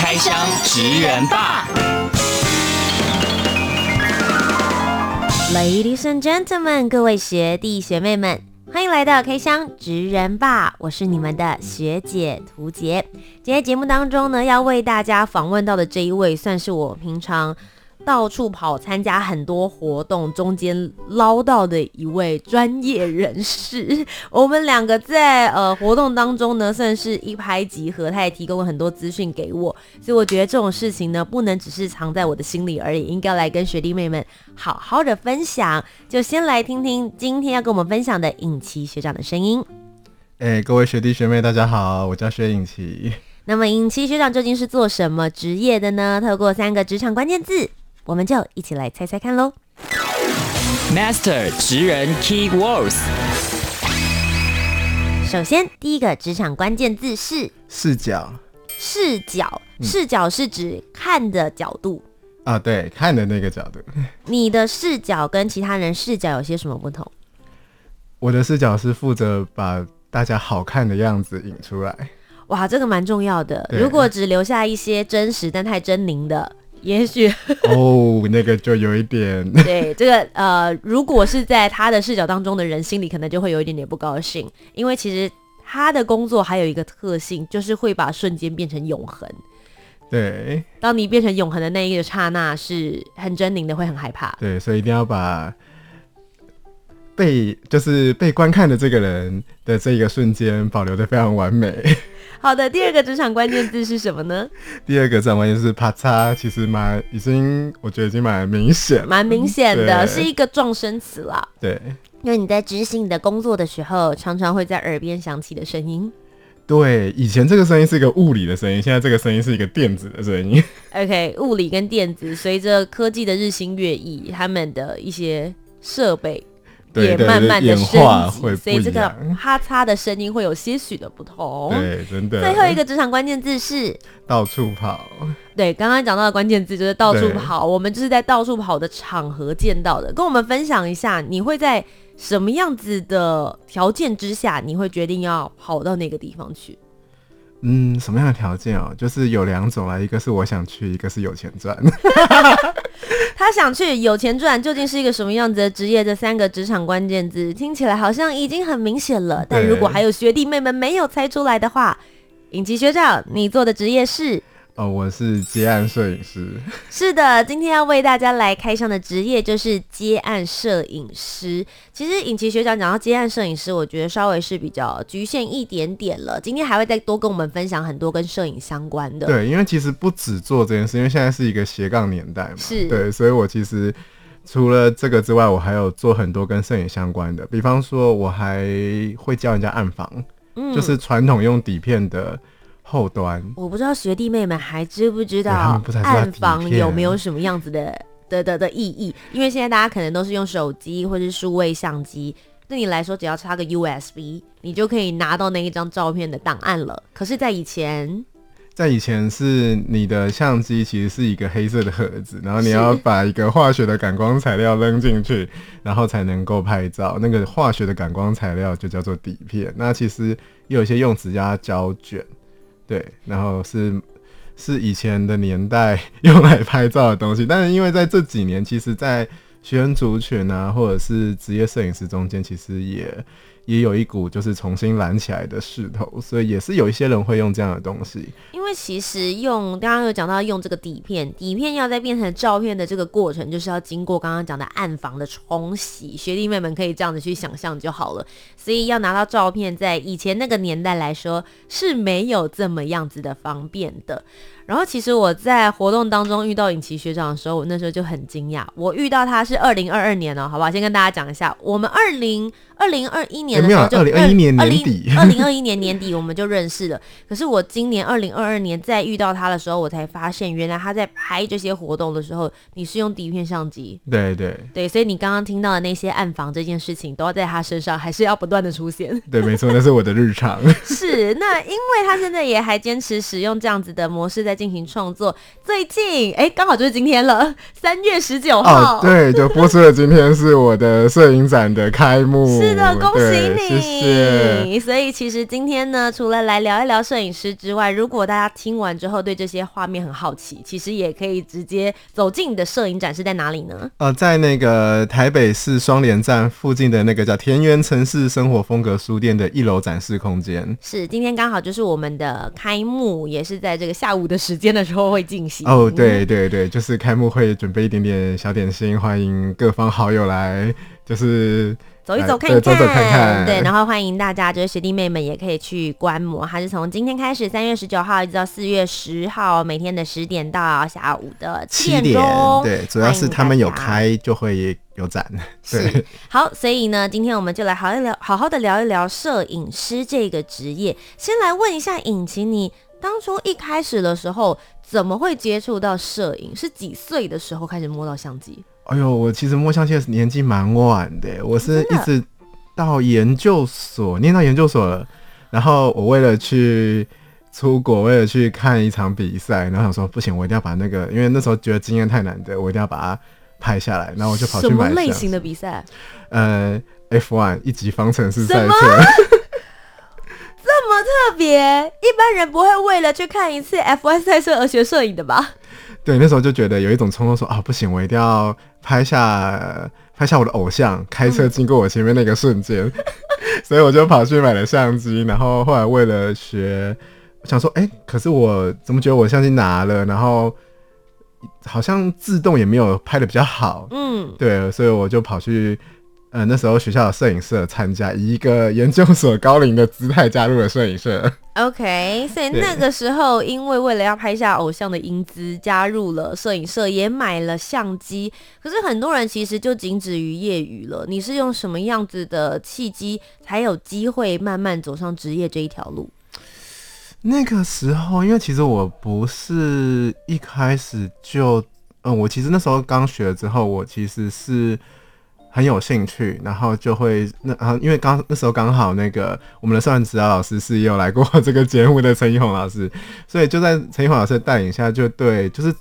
开箱职人吧，Ladies and gentlemen，各位学弟学妹们，欢迎来到开箱职人吧，我是你们的学姐涂洁。今天节目当中呢，要为大家访问到的这一位，算是我平常。到处跑参加很多活动，中间捞到的一位专业人士。我们两个在呃活动当中呢，算是一拍即合。他也提供了很多资讯给我，所以我觉得这种事情呢，不能只是藏在我的心里而已，应该来跟学弟妹们好好的分享。就先来听听今天要跟我们分享的尹琪学长的声音。哎、欸，各位学弟学妹，大家好，我叫薛颖琪。那么尹琪学长究竟是做什么职业的呢？透过三个职场关键字。我们就一起来猜猜看喽。Master 职人 Key Words。首先，第一个职场关键字是视角。视角，视角是指看的角度。嗯、啊，对，看的那个角度。你的视角跟其他人视角有些什么不同？我的视角是负责把大家好看的样子引出来。哇，这个蛮重要的。如果只留下一些真实但太狰狞的。也许哦，那个就有一点 对这个呃，如果是在他的视角当中的人，心里可能就会有一点点不高兴，因为其实他的工作还有一个特性，就是会把瞬间变成永恒。对，当你变成永恒的那一个刹那，是很狰狞的，会很害怕。对，所以一定要把被就是被观看的这个人的这一个瞬间保留的非常完美。好的，第二个职场关键字是什么呢？第二个职场关键字是啪嚓，其实蛮已经，我觉得已经蛮明显，蛮明显的，是一个撞声词啦。对，因为你在执行你的工作的时候，常常会在耳边响起的声音。对，以前这个声音是一个物理的声音，现在这个声音是一个电子的声音。OK，物理跟电子随着科技的日新月异，他们的一些设备。也慢慢的升级，所以这个哈擦的声音会有些许的不同。对，真的。最后一个职场关键字是到处跑。对，刚刚讲到的关键字就是到处跑。我们就是在到处跑的场合见到的。跟我们分享一下，你会在什么样子的条件之下，你会决定要跑到那个地方去？嗯，什么样的条件哦？就是有两种啊，一个是我想去，一个是有钱赚。他想去有钱赚，究竟是一个什么样子的职业？这三个职场关键字听起来好像已经很明显了。但如果还有学弟妹们没有猜出来的话，影集学长，你做的职业是？哦，我是接案摄影师。是的，今天要为大家来开箱的职业就是接案摄影师。其实尹琪学长讲到接案摄影师，我觉得稍微是比较局限一点点了。今天还会再多跟我们分享很多跟摄影相关的。对，因为其实不止做这件事，因为现在是一个斜杠年代嘛。是。对，所以我其实除了这个之外，我还有做很多跟摄影相关的。比方说，我还会教人家暗房，嗯，就是传统用底片的。后端，我不知道学弟妹们还知不知道暗房有没有什么样子的的的的意义？因为现在大家可能都是用手机或是数位相机，对你来说只要插个 USB，你就可以拿到那一张照片的档案了。可是，在以前，在以前是你的相机其实是一个黑色的盒子，然后你要把一个化学的感光材料扔进去，然后才能够拍照。那个化学的感光材料就叫做底片。那其实有一些用纸加胶卷。对，然后是是以前的年代用来拍照的东西，但是因为在这几年，其实，在学生族群啊，或者是职业摄影师中间，其实也。也有一股就是重新燃起来的势头，所以也是有一些人会用这样的东西。因为其实用刚刚有讲到用这个底片，底片要再变成照片的这个过程，就是要经过刚刚讲的暗房的冲洗。学弟妹们可以这样子去想象就好了。所以要拿到照片，在以前那个年代来说是没有这么样子的方便的。然后其实我在活动当中遇到尹琪学长的时候，我那时候就很惊讶。我遇到他是二零二二年哦，好不好？先跟大家讲一下，我们二零二零二一年。年的时候就二零二一年年底，二零二一年年底我们就认识了。可是我今年二零二二年再遇到他的时候，我才发现原来他在拍这些活动的时候，你是用底片相机。对对对，所以你刚刚听到的那些暗房这件事情，都要在他身上，还是要不断的出现。对，没错，那是我的日常。是，那因为他现在也还坚持使用这样子的模式在进行创作。最近，哎，刚好就是今天了，三月十九号。哦，对，就播出了。今天是我的摄影展的开幕。是的，恭喜你。谢谢。所以其实今天呢，除了来聊一聊摄影师之外，如果大家听完之后对这些画面很好奇，其实也可以直接走进你的摄影展是在哪里呢？呃，在那个台北市双连站附近的那个叫田园城市生活风格书店的一楼展示空间。是，今天刚好就是我们的开幕，也是在这个下午的时间的时候会进行。哦，对对对，就是开幕会准备一点点小点心，欢迎各方好友来，就是。走一走，看一看，走走看看，对，然后欢迎大家，就是学弟妹们也可以去观摩。它是从今天开始，三月十九号一直到四月十号，每天的十点到下午的七点，点。对，主要是他们有开就会有展。对，好，所以呢，今天我们就来好一聊，好好的聊一聊摄影师这个职业。先来问一下引擎，你当初一开始的时候怎么会接触到摄影？是几岁的时候开始摸到相机？哎呦，我其实摸相机的年纪蛮晚的，我是一直到研究所，念到研究所了，然后我为了去出国，为了去看一场比赛，然后想说不行，我一定要把那个，因为那时候觉得经验太难得，我一定要把它拍下来，然后我就跑去买。什么类型的比赛？呃，F1 一级方程式赛车。这么特别，一般人不会为了去看一次 F1 赛车而学摄影的吧？对，那时候就觉得有一种冲动说，说啊，不行，我一定要拍下拍下我的偶像开车经过我前面那个瞬间，嗯、所以我就跑去买了相机。然后后来为了学，想说，哎、欸，可是我怎么觉得我相机拿了，然后好像自动也没有拍的比较好。嗯，对，所以我就跑去。呃，那时候学校的摄影社参加，以一个研究所高龄的姿态加入了摄影社。OK，所以那个时候，因为为了要拍下偶像的英姿，加入了摄影社，也买了相机。可是很多人其实就仅止于业余了。你是用什么样子的契机，才有机会慢慢走上职业这一条路？那个时候，因为其实我不是一开始就，嗯，我其实那时候刚学了之后，我其实是。很有兴趣，然后就会那啊因为刚那时候刚好那个我们的摄影指导老师是有来过这个节目的陈一红老师，所以就在陈一红老师的带领下，就对就是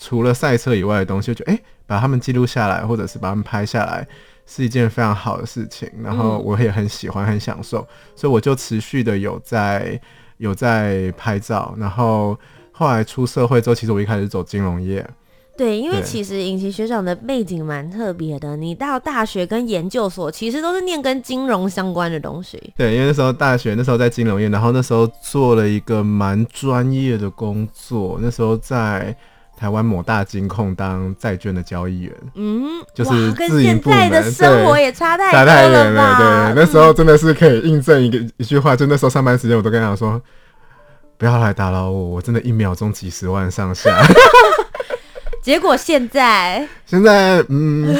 除了赛车以外的东西，就哎、欸、把他们记录下来，或者是把他们拍下来，是一件非常好的事情。然后我也很喜欢，很享受，所以我就持续的有在有在拍照。然后后来出社会之后，其实我一开始走金融业。对，因为其实尹琪学长的背景蛮特别的，你到大学跟研究所其实都是念跟金融相关的东西。对，因为那时候大学那时候在金融业，然后那时候做了一个蛮专业的工作，那时候在台湾某大金控当债券的交易员。嗯，就是自营部门，跟现在的生活也差太差太远了。对，那时候真的是可以印证一个一句话，就那时候上班时间我都跟他说，不要来打扰我，我真的一秒钟几十万上下。结果现在，现在嗯，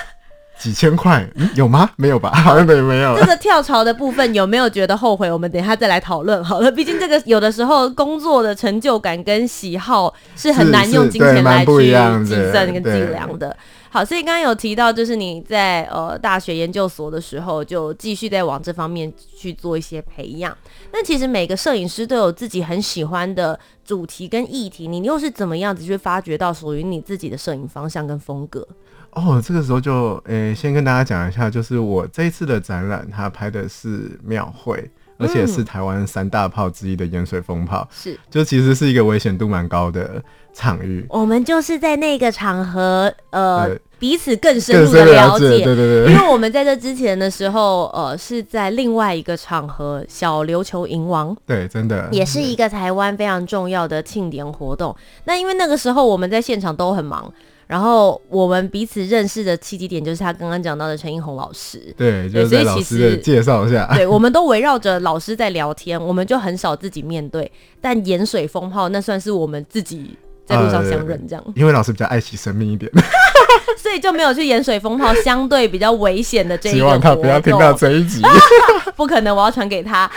几千块，嗯，有吗？没有吧？好像没没有。这个跳槽的部分有没有觉得后悔？我们等一下再来讨论好了。毕竟这个有的时候工作的成就感跟喜好是很难用金钱来去计算跟计量的。好，所以刚刚有提到，就是你在呃大学研究所的时候，就继续在往这方面去做一些培养。那其实每个摄影师都有自己很喜欢的主题跟议题，你又是怎么样子去发掘到属于你自己的摄影方向跟风格？哦，这个时候就诶、欸，先跟大家讲一下，就是我这一次的展览，它拍的是庙会。而且是台湾三大炮之一的盐水风炮，是 就其实是一个危险度蛮高的场域。我们就是在那个场合，呃，彼此更深入的了解，对对对。因为我们在这之前的时候，呃，是在另外一个场合——小琉球迎王，对，真的也是一个台湾非常重要的庆典活动。那因为那个时候我们在现场都很忙。然后我们彼此认识的契机点就是他刚刚讲到的陈映红老师，对，对，所以其实介绍一下，对，我们都围绕着老师在聊天，我们就很少自己面对。但盐水风炮那算是我们自己在路上相认这样，呃，因为老师比较爱惜生命一点。所以就没有去盐水风炮相对比较危险的这一个。希望他不要听到这一集。不可能，我要传给他。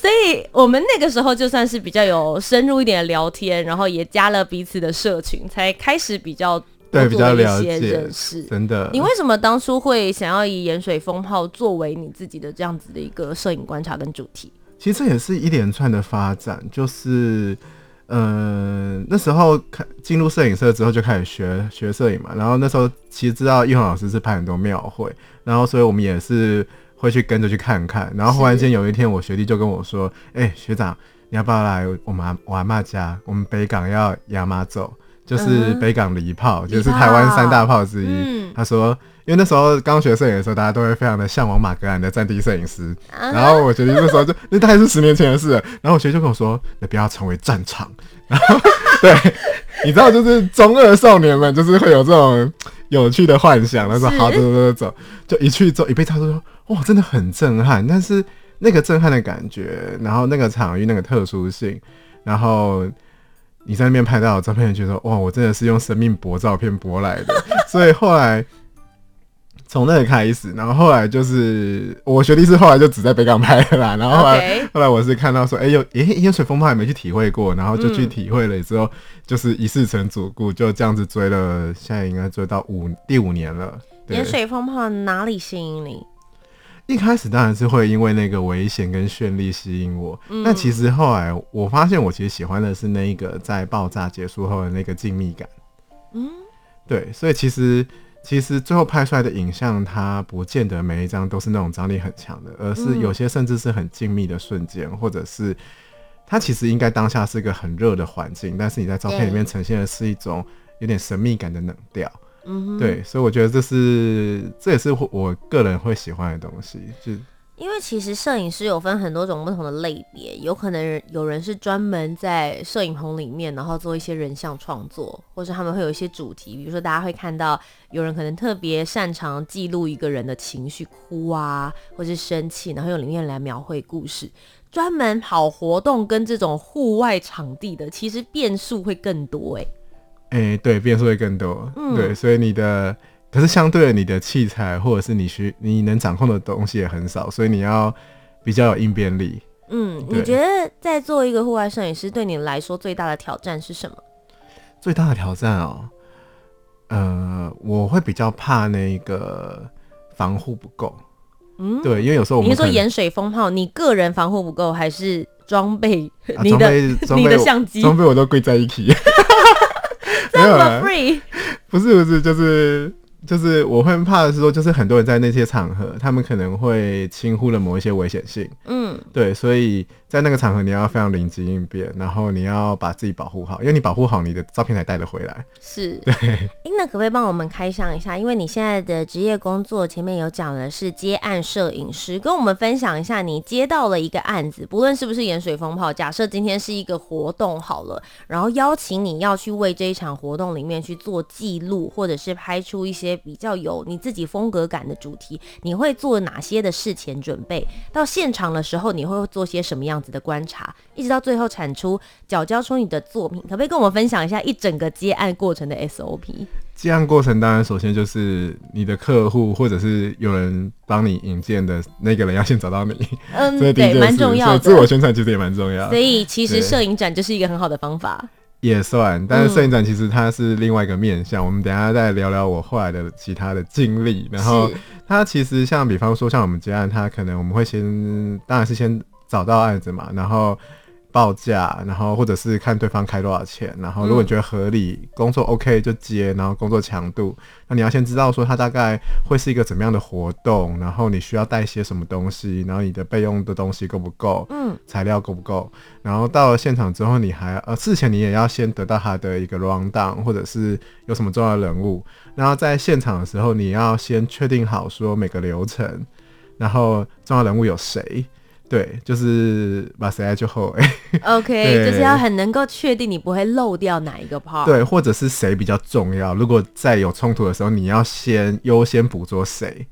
所以我们那个时候就算是比较有深入一点的聊天，然后也加了彼此的社群，才开始比较对比较了解认识。真的，你为什么当初会想要以盐水风炮作为你自己的这样子的一个摄影观察跟主题？其实这也是一连串的发展，就是，嗯、呃，那时候开进入摄影社之后就开始学学摄影嘛，然后那时候其实知道易宏老师是拍很多庙会，然后所以我们也是会去跟着去看看，然后忽然间有一天我学弟就跟我说，哎、欸，学长，你要不要来我们我阿妈家？我们北港要压妈走，就是北港礼炮，就是台湾三大炮之一。嗯、他说。因为那时候刚学摄影的时候，大家都会非常的向往马格兰的战地摄影师。然后我觉得那时候就那大概是十年前的事了。然后我学弟就跟我说：“你不要成为战场。”然 后对，你知道，就是中二少年们就是会有这种有趣的幻想。他说：“好，走走走走。”就一去之后，一被他说：“哇，真的很震撼。”但是那个震撼的感觉，然后那个场域那个特殊性，然后你在那边拍到的照片，觉得哇，我真的是用生命搏照片搏来的。所以后来。从那里开始，然后后来就是我学弟是后来就只在北港拍了啦，然后后来. 后来我是看到说，哎、欸、呦，哎盐水风炮还没去体会过，然后就去体会了之后，嗯、就是一试成主顾，就这样子追了，现在应该追到五第五年了。盐水风炮哪里吸引你？一开始当然是会因为那个危险跟绚丽吸引我，但、嗯、其实后来我发现我其实喜欢的是那一个在爆炸结束后的那个静谧感。嗯，对，所以其实。其实最后拍出来的影像，它不见得每一张都是那种张力很强的，而是有些甚至是很静谧的瞬间，嗯、或者是它其实应该当下是一个很热的环境，但是你在照片里面呈现的是一种有点神秘感的冷调。嗯，对，所以我觉得这是这也是我个人会喜欢的东西，就。因为其实摄影师有分很多种不同的类别，有可能有人是专门在摄影棚里面，然后做一些人像创作，或是他们会有一些主题，比如说大家会看到有人可能特别擅长记录一个人的情绪，哭啊，或是生气，然后用里面来描绘故事。专门跑活动跟这种户外场地的，其实变数会更多哎。哎，对，变数会更多，嗯，对，所以你的。可是相对的，你的器材或者是你需你能掌控的东西也很少，所以你要比较有应变力。嗯，你觉得在做一个户外摄影师，对你来说最大的挑战是什么？最大的挑战哦，呃，我会比较怕那个防护不够。嗯，对，因为有时候我们你说盐水蜂炮，你个人防护不够，还是装备？你的你的相机装备我都归在一起。这么 free？不是不是，就是。就是我会怕的是说，就是很多人在那些场合，他们可能会轻忽了某一些危险性。嗯，对，所以在那个场合你要非常灵机应变，然后你要把自己保护好，因为你保护好，你的照片才带得回来。是，对。那可不可以帮我们开箱一下？因为你现在的职业工作前面有讲的是接案摄影师，跟我们分享一下，你接到了一个案子，不论是不是盐水风炮，假设今天是一个活动好了，然后邀请你要去为这一场活动里面去做记录，或者是拍出一些。比较有你自己风格感的主题，你会做哪些的事前准备？到现场的时候，你会做些什么样子的观察？一直到最后产出，缴交出你的作品，可不可以跟我们分享一下一整个接案过程的 SOP？接案过程当然首先就是你的客户或者是有人帮你引荐的那个人要先找到你，嗯，对，蛮重要的。自我宣传其实也蛮重要，所以其实摄影展就是一个很好的方法。也算，但是摄影展其实它是另外一个面向。嗯、我们等一下再聊聊我后来的其他的经历。然后它其实像，比方说像我们接案，它可能我们会先，当然是先找到案子嘛，然后。报价，然后或者是看对方开多少钱，然后如果你觉得合理，嗯、工作 OK 就接，然后工作强度，那你要先知道说它大概会是一个怎么样的活动，然后你需要带些什么东西，然后你的备用的东西够不够，嗯，材料够不够，然后到了现场之后，你还呃事前你也要先得到他的一个 rundown，或者是有什么重要的人物，然后在现场的时候，你要先确定好说每个流程，然后重要人物有谁。对，就是把谁爱就后哎。OK，就是要很能够确定你不会漏掉哪一个 part。对，或者是谁比较重要。如果在有冲突的时候，你要先优先捕捉谁。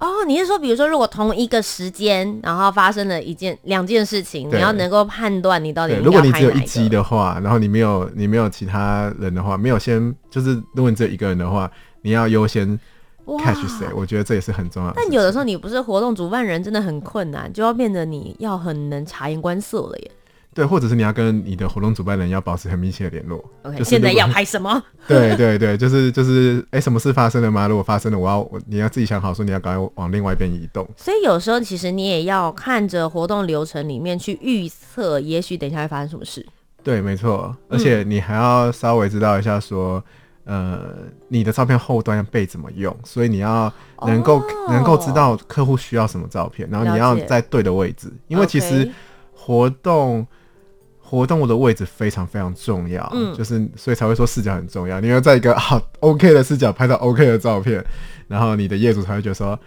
哦，你是说，比如说，如果同一个时间，然后发生了一件、两件事情，你要能够判断你到底。如果你只有一机的话，然后你没有你没有其他人的话，没有先就是，如果你只有一个人的话。你要优先哇 catch 谁，我觉得这也是很重要的。但有的时候你不是活动主办人，真的很困难，就要变得你要很能察言观色了耶。对，或者是你要跟你的活动主办人要保持很密切的联络。OK，就是现在要拍什么？对对对，就是就是，哎、欸，什么事发生了吗？如果发生了，我要我你要自己想好，说你要赶快往另外一边移动。所以有时候其实你也要看着活动流程里面去预测，也许等一下会发生什么事。对，没错，而且你还要稍微知道一下说，嗯、呃，你的照片后端要被怎么用，所以你要能够、哦、能够知道客户需要什么照片，然后你要在对的位置，因为其实活动。活动的位置非常非常重要，嗯，就是所以才会说视角很重要。你要在一个好 OK 的视角拍到 OK 的照片，然后你的业主才会觉得说，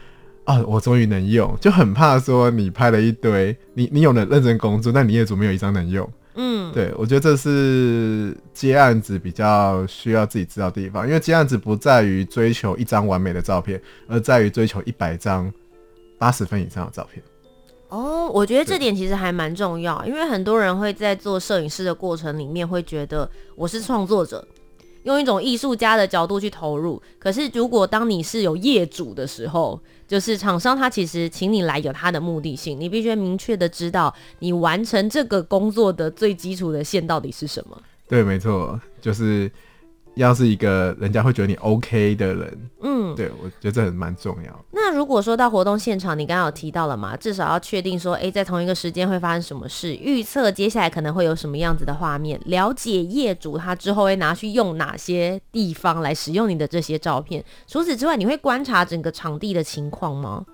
啊，我终于能用。就很怕说你拍了一堆，你你有了认真工作，但你业主没有一张能用。嗯，对，我觉得这是接案子比较需要自己知道的地方，因为接案子不在于追求一张完美的照片，而在于追求一百张八十分以上的照片。哦，我觉得这点其实还蛮重要，因为很多人会在做摄影师的过程里面会觉得我是创作者，用一种艺术家的角度去投入。可是如果当你是有业主的时候，就是厂商他其实请你来有他的目的性，你必须明确的知道你完成这个工作的最基础的线到底是什么。对，没错，就是。要是一个人家会觉得你 OK 的人，嗯，对，我觉得这很蛮重要。那如果说到活动现场，你刚刚有提到了嘛？至少要确定说，哎、欸，在同一个时间会发生什么事，预测接下来可能会有什么样子的画面，了解业主他之后会拿去用哪些地方来使用你的这些照片。除此之外，你会观察整个场地的情况吗？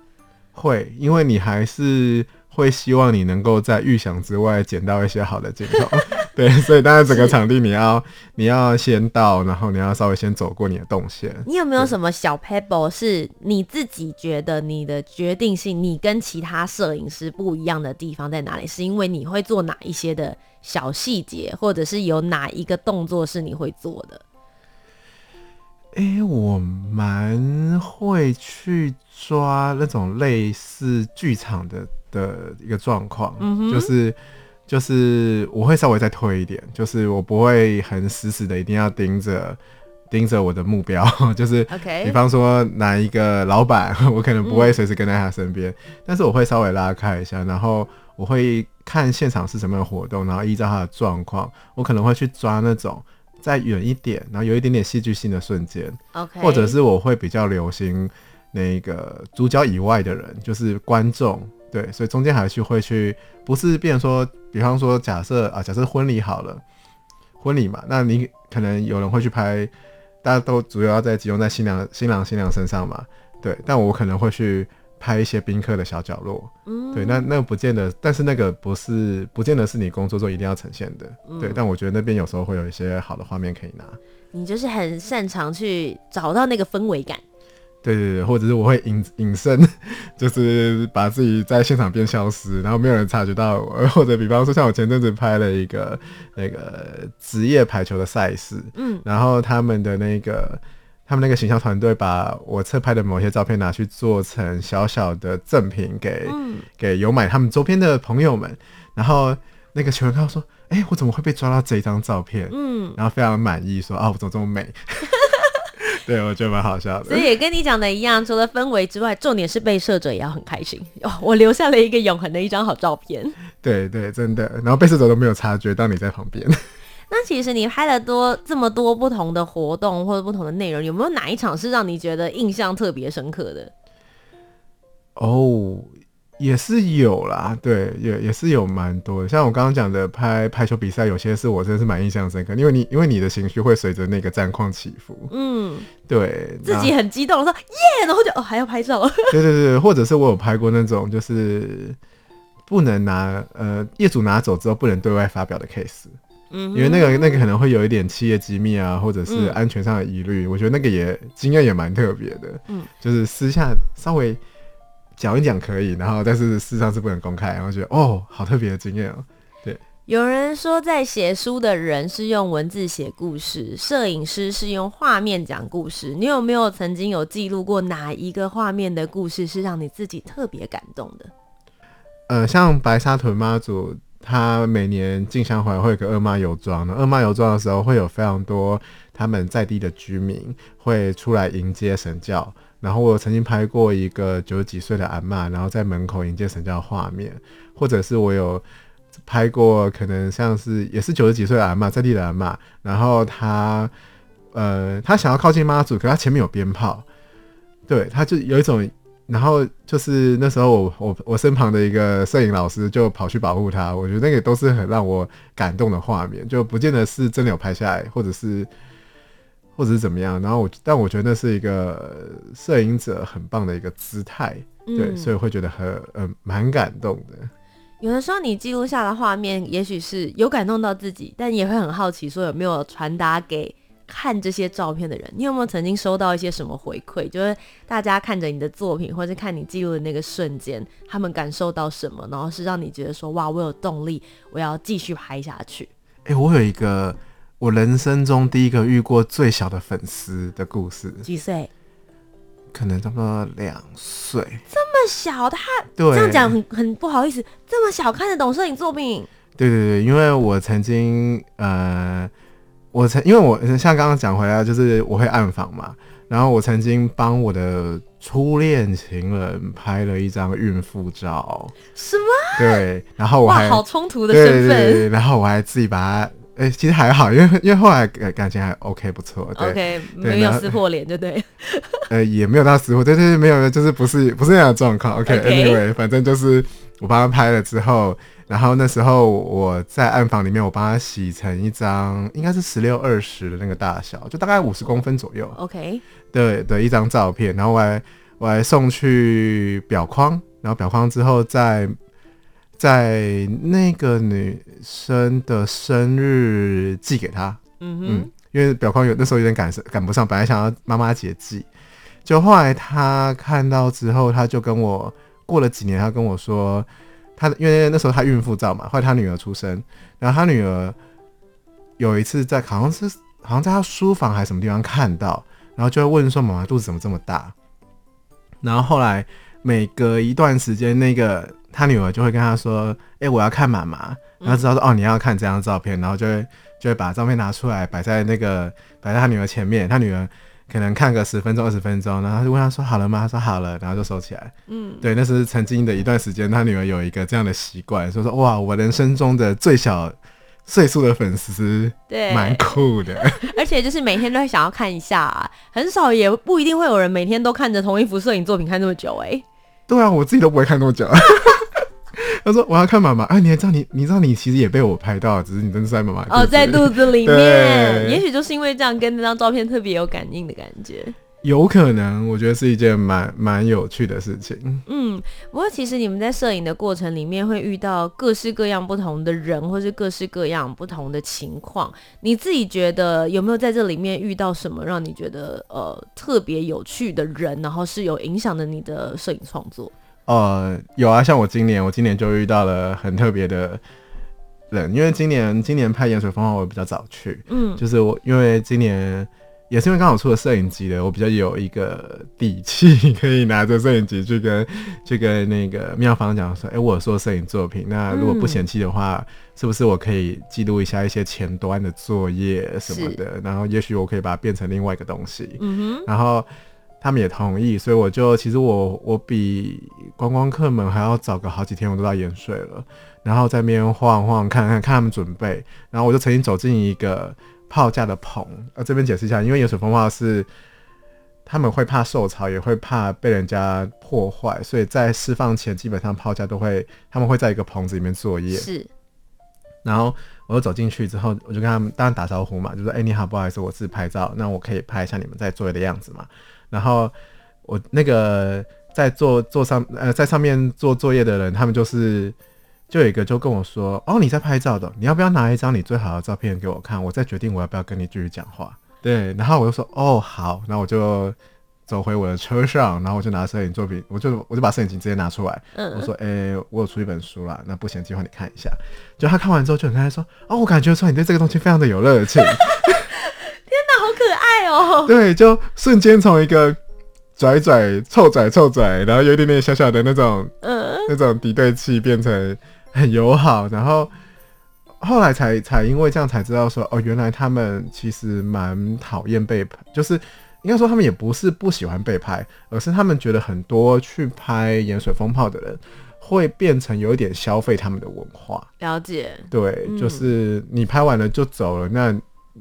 会，因为你还是会希望你能够在预想之外捡到一些好的镜头。对，所以当然整个场地你要你要先到，然后你要稍微先走过你的动线。你有没有什么小 pebble 是你自己觉得你的决定性，你跟其他摄影师不一样的地方在哪里？是因为你会做哪一些的小细节，或者是有哪一个动作是你会做的？哎、欸，我蛮会去抓那种类似剧场的的一个状况，嗯，就是。就是我会稍微再推一点，就是我不会很死死的一定要盯着盯着我的目标，就是比方说哪一个老板，我可能不会随时跟在他身边，嗯，但是我会稍微拉开一下，然后我会看现场是什么样的活动，然后依照他的状况，我可能会去抓那种再远一点，然后有一点点戏剧性的瞬间.或者是我会比较留心那个主角以外的人，就是观众。对，所以中间还是会去，不是变成说，比方说假设啊，假设婚礼好了，婚礼嘛，那你可能有人会去拍，大家都主要在集中在新娘、新郎、新娘身上嘛，对，但我可能会去拍一些宾客的小角落，嗯，对，那那个不见得，但是那个不是，不见得是你工作中一定要呈现的，嗯，对，但我觉得那边有时候会有一些好的画面可以拿。你就是很擅长去找到那个氛围感。对对对，或者是我会隐隐身，就是把自己在现场变消失，然后没有人察觉到我。或者比方说，像我前阵子拍了一个那个职业排球的赛事，嗯，然后他们的那个他们那个形象团队把我侧拍的某些照片拿去做成小小的赠品给、嗯、给有买他们周边的朋友们，然后那个球员看到说：“哎，我怎么会被抓到这张照片？”嗯，然后非常满意说：“啊，我怎么这么美？” 对，我觉得蛮好笑的。所以也跟你讲的一样，除了氛围之外，重点是被摄者也要很开心 哦。我留下了一个永恒的一张好照片。对对，真的。然后被摄者都没有察觉到你在旁边。那其实你拍了多这么多不同的活动或者不同的内容，有没有哪一场是让你觉得印象特别深刻的？哦。也是有啦，对，也也是有蛮多的。像我刚刚讲的拍排球比赛，有些是我真的是蛮印象深刻，因为你因为你的情绪会随着那个战况起伏，嗯，对，自己很激动，说耶，然后就哦还要拍照，对对对，或者是我有拍过那种就是不能拿呃业主拿走之后不能对外发表的 case，嗯，因为那个那个可能会有一点企业机密啊，或者是安全上的疑虑，嗯，我觉得那个也经验也蛮特别的，嗯，就是私下稍微。讲一讲可以，然后但是事实上是不能公开，然后觉得哦，好特别的经验哦。对，有人说在写书的人是用文字写故事，摄影师是用画面讲故事。你有没有曾经有记录过哪一个画面的故事是让你自己特别感动的？呃，像白沙屯妈祖，他每年进香回来会有个二妈游庄呢。二妈游庄的时候会有非常多他们在地的居民会出来迎接神轿。然后我曾经拍过一个九十几岁的阿嬷，然后在门口迎接神轿的画面，或者是我有拍过可能像是也是九十几岁的阿嬷，在地的阿嬷，然后他呃他想要靠近妈祖，可是他前面有鞭炮，对，他就有一种，然后就是那时候我我我身旁的一个摄影老师就跑去保护他，我觉得那个都是很让我感动的画面，就不见得是真的有拍下来，或者是。或者是怎么样，然后我，但我觉得那是一个摄影者很棒的一个姿态，嗯、对，所以会觉得很呃蛮感动的。有的时候你记录下的画面，也许是有感动到自己，但也会很好奇，说有没有传达给看这些照片的人？你有没有曾经收到一些什么回馈？就是大家看着你的作品，或者看你记录的那个瞬间，他们感受到什么？然后是让你觉得说哇，我有动力，我要继续拍下去。哎、欸，我有一个。我人生中第一个遇过最小的粉丝的故事，几岁？可能差不多两岁。这么小，他对这样讲很很不好意思。这么小看得懂摄影作品？对对对，因为我曾经呃，我曾因为我像刚刚讲回来，就是我会暗访嘛，然后我曾经帮我的初恋情人拍了一张孕妇照。什么？对，然后我还好冲突的身份，对对对，然后我还自己把它。哎、欸，其实还好，因为因为后来感感情还 OK 不错。对 OK，没有撕破脸，对不对。呃，也没有到撕破，对对对，没有，就是不是不是那样的状况。OK，Anyway，okay, 反正就是我帮他拍了之后，然后那时候我在暗房里面，我帮他洗成一张应该是十六二十的那个大小，就大概五十公分左右。OK，对的一张照片，然后我还我还送去表框，然后表框之后再。在那个女生的生日寄给她，嗯哼，嗯，因为表框有那时候有点赶赶不上，本来想要妈妈节寄，就后来她看到之后，她就跟我过了几年，她跟我说，她因为那时候她孕妇照嘛，后来她女儿出生，然后她女儿有一次在好像是好像在她书房还是什么地方看到，然后就会问说妈妈肚子怎么这么大，然后后来每隔一段时间那个。他女儿就会跟他说：“哎、欸，我要看妈妈。”然后知道说：“哦，你要看这张照片。”然后就会就会把照片拿出来摆在那个摆在他女儿前面。他女儿可能看个十分钟二十分钟，然后他就问他说：“好了吗？”他说：“好了。”然后就收起来。嗯，对，那是曾经的一段时间，他女儿有一个这样的习惯，说说：“哇，我人生中的最小岁数的粉丝，对，蛮酷的。”而且就是每天都会想要看一下、啊，很少也不一定会有人每天都看着同一幅摄影作品看这么久、欸。哎，对啊，我自己都不会看那么久。他说：“我要看妈妈。”哎，你还知道你？你知道你其实也被我拍到，只是你真的在妈妈哦，在肚子里面。也许就是因为这样，跟那张照片特别有感应的感觉。有可能，我觉得是一件蛮蛮有趣的事情。嗯，不过其实你们在摄影的过程里面会遇到各式各样不同的人，或是各式各样不同的情况。你自己觉得有没有在这里面遇到什么让你觉得呃特别有趣的人，然后是有影响的你的摄影创作？呃，有啊，像我今年，我今年就遇到了很特别的人，因为今年今年拍盐水风花我比较早去，嗯，就是我因为今年也是因为刚好出了摄影机的，我比较有一个底气可以拿着摄影机去跟去跟那个妙方讲说，哎、欸，我有做摄影作品，那如果不嫌弃的话，嗯、是不是我可以记录一下一些前端的作业什么的，然后也许我可以把它变成另外一个东西，嗯哼，然后。他们也同意，所以我就其实我我比观光客们还要早个好几天，我都到盐水了，然后在那边晃晃看看看他们准备，然后我就曾经走进一个炮架的棚，呃，这边解释一下，因为盐水风化是他们会怕受潮，也会怕被人家破坏，所以在释放前基本上炮架都会他们会在一个棚子里面作业。是，然后我就走进去之后，我就跟他们当然打招呼嘛，就说：“哎、你好，不好意思，我是拍照，那我可以拍一下你们在作业的样子嘛。”然后我那个在做做上呃在上面做作业的人，他们就是就有一个就跟我说：“哦，你在拍照的，你要不要拿一张你最好的照片给我看？我再决定我要不要跟你继续讲话。”对，然后我就说：“哦，好。”然后我就走回我的车上，然后我就拿摄影作品，我就我就把摄影机直接拿出来，嗯、我说：“哎、欸，我有出一本书啦，那不嫌弃话你看一下。”就他看完之后就很开心说：“哦，我感觉说你对这个东西非常的有热情。”可爱哦，对，就瞬间从一个拽拽、臭拽臭拽，然后有一点点小小的那种，嗯，那种敌对气，变成很友好。然后后来才才因为这样才知道说，哦，原来他们其实蛮讨厌被拍，就是应该说他们也不是不喜欢被拍，而是他们觉得很多去拍盐水风炮的人会变成有一点消费他们的文化。了解，对，嗯、就是你拍完了就走了，那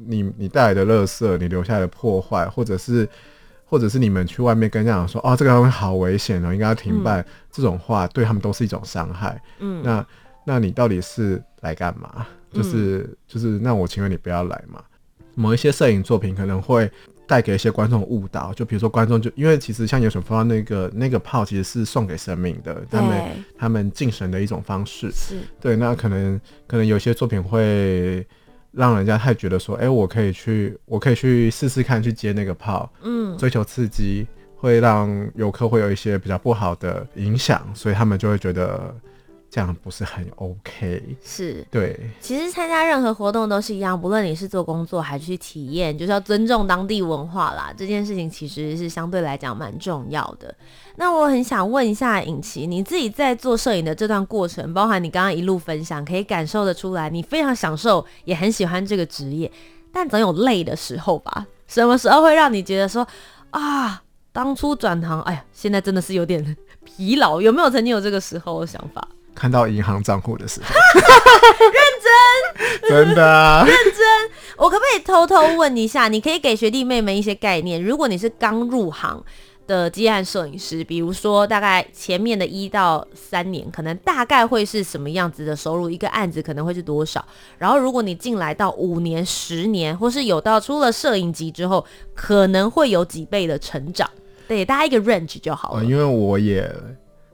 你你带来的垃圾，你留下来的破坏，或者是或者是你们去外面跟人家讲说，哦，这个东西好危险哦，应该要停办，嗯、这种话对他们都是一种伤害。嗯，那那你到底是来干嘛？就是、嗯、就是，那我请问你不要来嘛。某一些摄影作品可能会带给一些观众误导，就比如说观众就因为其实像有水方那个那个炮其实是送给神明的，他们他们敬神的一种方式。是对，那可能可能有些作品会让人家太觉得说，哎、欸，我可以去，我可以去试试看去接那个炮，嗯，追求刺激，会让游客会有一些比较不好的影响，所以他们就会觉得。这样不是很 OK，是对。其实参加任何活动都是一样，不论你是做工作还是去体验，就是要尊重当地文化啦。这件事情其实是相对来讲蛮重要的。那我很想问一下尹奇，你自己在做摄影的这段过程，包含你刚刚一路分享，可以感受得出来，你非常享受，也很喜欢这个职业，但总有累的时候吧？什么时候会让你觉得说啊，当初转行，哎呀，现在真的是有点疲劳？有没有曾经有这个时候的想法？看到银行账户的时候，认真，真的啊，认真。我可不可以偷偷问一下？你可以给学弟妹们一些概念。如果你是刚入行的接案摄影师，比如说大概前面的一到三年，可能大概会是什么样子的收入？一个案子可能会是多少？然后如果你进来到五年、十年，或是有到出了摄影集之后，可能会有几倍的成长？对，大家一个 range 就好了。呃，因为我也。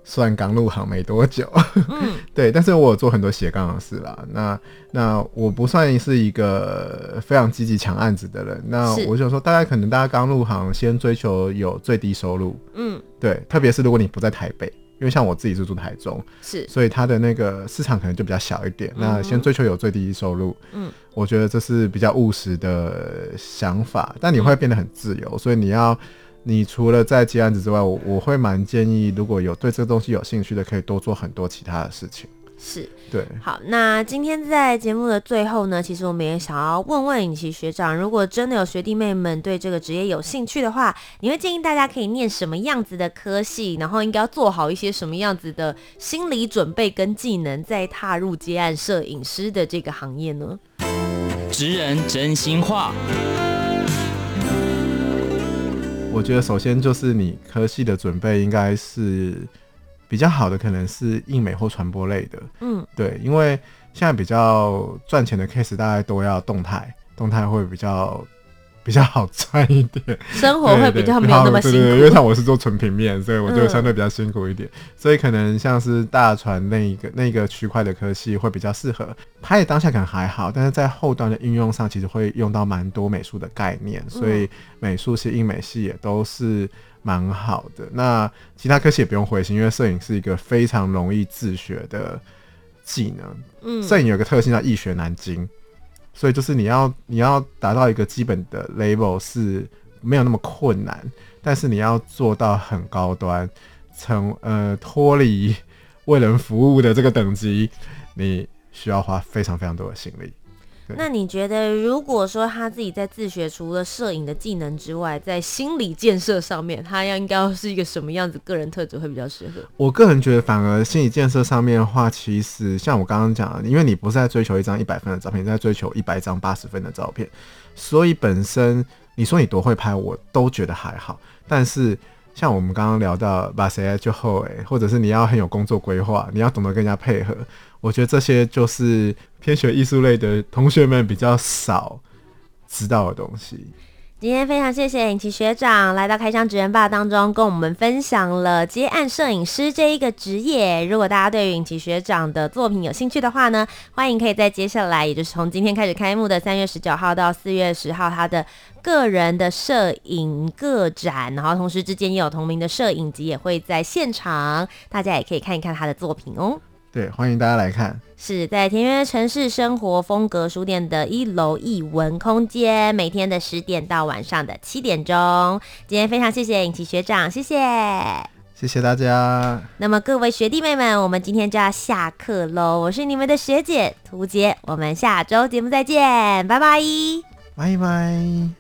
算刚入行没多久，嗯，对，但是我有做很多斜杠的事啦。那那我不算是一个非常积极抢案子的人。那我想说，大家可能大家刚入行，先追求有最低收入，嗯，对，特别是如果你不在台北，因为像我自己是住台中，是，所以他的那个市场可能就比较小一点。嗯、那先追求有最低收入，嗯，我觉得这是比较务实的想法。但你会变得很自由，嗯、所以你要。你除了在接案子之外，我我会蛮建议，如果有对这个东西有兴趣的，可以多做很多其他的事情。是，对。好，那今天在节目的最后呢，其实我们也想要问问尹奇学长，如果真的有学弟妹们对这个职业有兴趣的话，你会建议大家可以念什么样子的科系，然后应该要做好一些什么样子的心理准备跟技能，再踏入接案摄影师的这个行业呢？职人真心话。我觉得首先就是你科系的准备应该是比较好的，可能是印美或传播类的。嗯，对，因为现在比较赚钱的 case 大概都要动态，动态会比较。比较好赚一点，生活会比较没有那么辛苦。对对对，因为像我是做纯平面，所以我就相对比较辛苦一点。嗯、所以可能像是大船那一个那个区块的科系会比较适合。拍的当下可能还好，但是在后端的应用上，其实会用到蛮多美术的概念。所以美术系、英美系也都是蛮好的。那其他科系也不用灰心，因为摄影是一个非常容易自学的技能。嗯，摄影有个特性叫易学难精。所以就是你要你要达到一个基本的 label 是没有那么困难，但是你要做到很高端，成呃脱离为人服务的这个等级，你需要花非常非常多的心力。那你觉得，如果说他自己在自学，除了摄影的技能之外，在心理建设上面，他要应该要是一个什么样子个人特质会比较适合？我个人觉得，反而心理建设上面的话，其实像我刚刚讲的，因为你不是在追求一张一百分的照片，你在追求一百张八十分的照片，所以本身你说你多会拍，我都觉得还好。但是像我们刚刚聊到把谁就后诶，或者是你要很有工作规划，你要懂得跟人家配合。我觉得这些就是偏学艺术类的同学们比较少知道的东西。今天非常谢谢颖琦学长来到开箱职人吧当中，跟我们分享了接案摄影师这一个职业。如果大家对于颖琦学长的作品有兴趣的话呢，欢迎可以在接下来，也就是从今天开始开幕的三月十九号到四月十号，他的个人的摄影个展，然后同时之间也有同名的摄影集也会在现场，大家也可以看一看他的作品哦。对，欢迎大家来看，是在田园城市生活风格书店的一楼艺文空间，每天的十点到晚上的七点钟。今天非常谢谢尹奇学长，谢谢，谢谢谢大家。那么各位学弟妹们，我们今天就要下课喽。我是你们的学姐涂洁，我们下周节目再见，拜拜，拜拜。